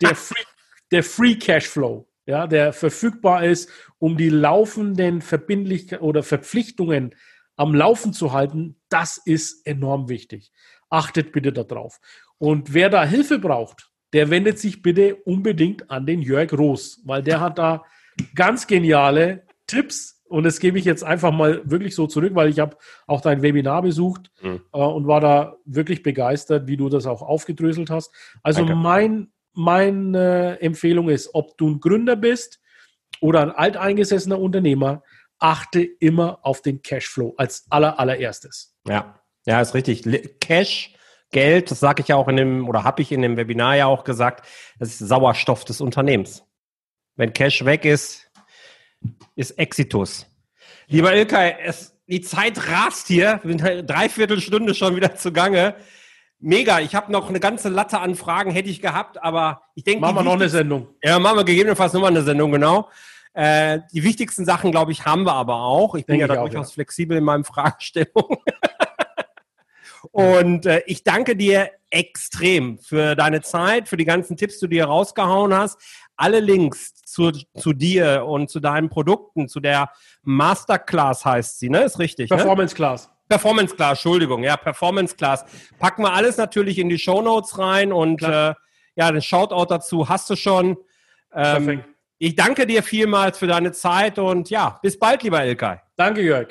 Der Free, der Free Cashflow, ja, der verfügbar ist, um die laufenden Verbindlichkeiten oder Verpflichtungen am Laufen zu halten, das ist enorm wichtig. Achtet bitte darauf. Und wer da Hilfe braucht, der wendet sich bitte unbedingt an den Jörg Roos, weil der hat da ganz geniale Tipps. Und das gebe ich jetzt einfach mal wirklich so zurück, weil ich habe auch dein Webinar besucht mhm. äh, und war da wirklich begeistert, wie du das auch aufgedröselt hast. Also Danke. mein meine Empfehlung ist, ob du ein Gründer bist oder ein alteingesessener Unternehmer, achte immer auf den Cashflow als aller, allererstes. Ja, ja, ist richtig. Cash, Geld, das sage ich ja auch in dem, oder habe ich in dem Webinar ja auch gesagt, das ist Sauerstoff des Unternehmens. Wenn Cash weg ist, ist Exitus. Lieber Ilkay, es, die Zeit rast hier, wir sind dreiviertel Stunde schon wieder zugange. Mega, ich habe noch eine ganze Latte an Fragen, hätte ich gehabt, aber ich denke. Machen wir noch eine Sendung. Ja, machen wir gegebenenfalls nochmal eine Sendung, genau. Äh, die wichtigsten Sachen, glaube ich, haben wir aber auch. Ich bin ja da durchaus ja. flexibel in meinen Fragestellungen. Und äh, ich danke dir extrem für deine Zeit, für die ganzen Tipps, die du dir rausgehauen hast. Alle Links zu, zu dir und zu deinen Produkten, zu der Masterclass heißt sie, ne? Ist richtig. Ne? Performance ne? Class. Performance Class, Entschuldigung, ja, Performance Class. Packen wir alles natürlich in die Show Notes rein und äh, ja, den Shoutout dazu hast du schon. Ähm, Perfekt. Ich danke dir vielmals für deine Zeit und ja, bis bald, lieber Ilkay. Danke, Jörg.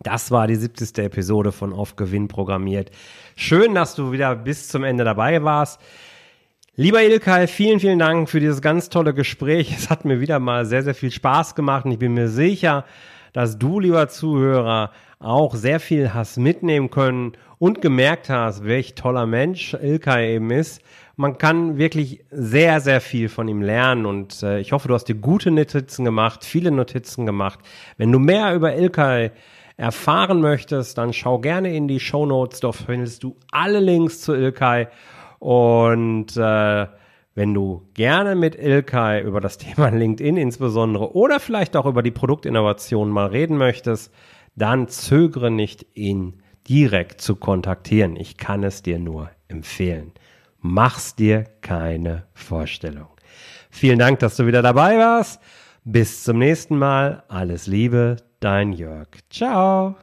Das war die 70. Episode von Auf Gewinn programmiert. Schön, dass du wieder bis zum Ende dabei warst. Lieber Ilkay, vielen, vielen Dank für dieses ganz tolle Gespräch. Es hat mir wieder mal sehr, sehr viel Spaß gemacht und ich bin mir sicher, dass du, lieber Zuhörer, auch sehr viel hast mitnehmen können und gemerkt hast, welch toller Mensch Ilkay eben ist. Man kann wirklich sehr, sehr viel von ihm lernen und äh, ich hoffe, du hast dir gute Notizen gemacht, viele Notizen gemacht. Wenn du mehr über Ilkay erfahren möchtest, dann schau gerne in die Show Notes, dort findest du alle Links zu Ilkay und äh, wenn du gerne mit Ilkay über das Thema LinkedIn insbesondere oder vielleicht auch über die Produktinnovation mal reden möchtest, dann zögere nicht, ihn direkt zu kontaktieren. Ich kann es dir nur empfehlen. Mach's dir keine Vorstellung. Vielen Dank, dass du wieder dabei warst. Bis zum nächsten Mal. Alles Liebe, dein Jörg. Ciao.